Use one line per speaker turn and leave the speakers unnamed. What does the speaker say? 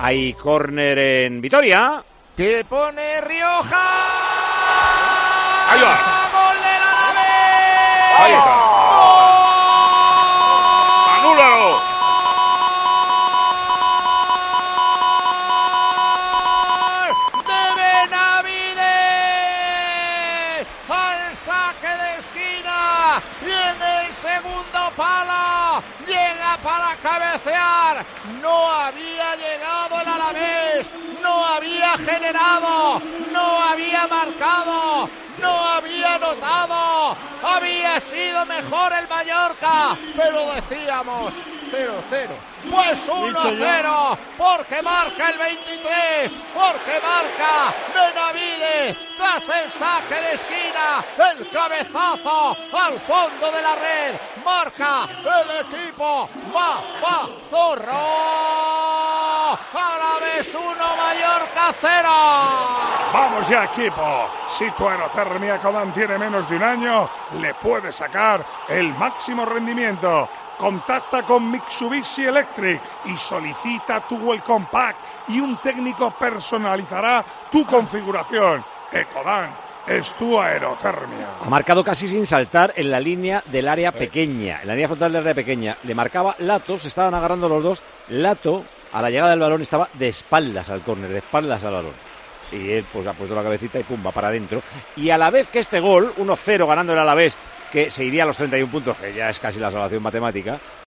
Hay córner en Vitoria.
Que pone Rioja.
Ahí va.
¡Gol del Alavés!
Ahí está. ¡Anúlalo!
de Benavide al saque de esquina y en el segundo palo llega para cabecear no No había generado no había marcado no había anotado. Había sido mejor el Mallorca pero decíamos 0-0 pues 1-0 porque marca el 23 porque marca Benavide tras el saque de esquina el cabezazo al fondo de la red marca el equipo va va Zorro a la vez 1 Mallorca 0
Vamos ya, equipo. Si tu aerotermia Codan tiene menos de un año, le puedes sacar el máximo rendimiento. Contacta con Mitsubishi Electric y solicita tu Welcome Pack y un técnico personalizará tu configuración. Ecodan es tu aerotermia.
Ha marcado casi sin saltar en la línea del área pequeña, en la línea frontal del área pequeña. Le marcaba Lato, se estaban agarrando los dos. Lato, a la llegada del balón, estaba de espaldas al córner, de espaldas al balón. Y él pues ha puesto la cabecita y pum, va para adentro. Y a la vez que este gol, 1-0 ganando el Alavés, que se iría a los 31 puntos, que ya es casi la salvación matemática,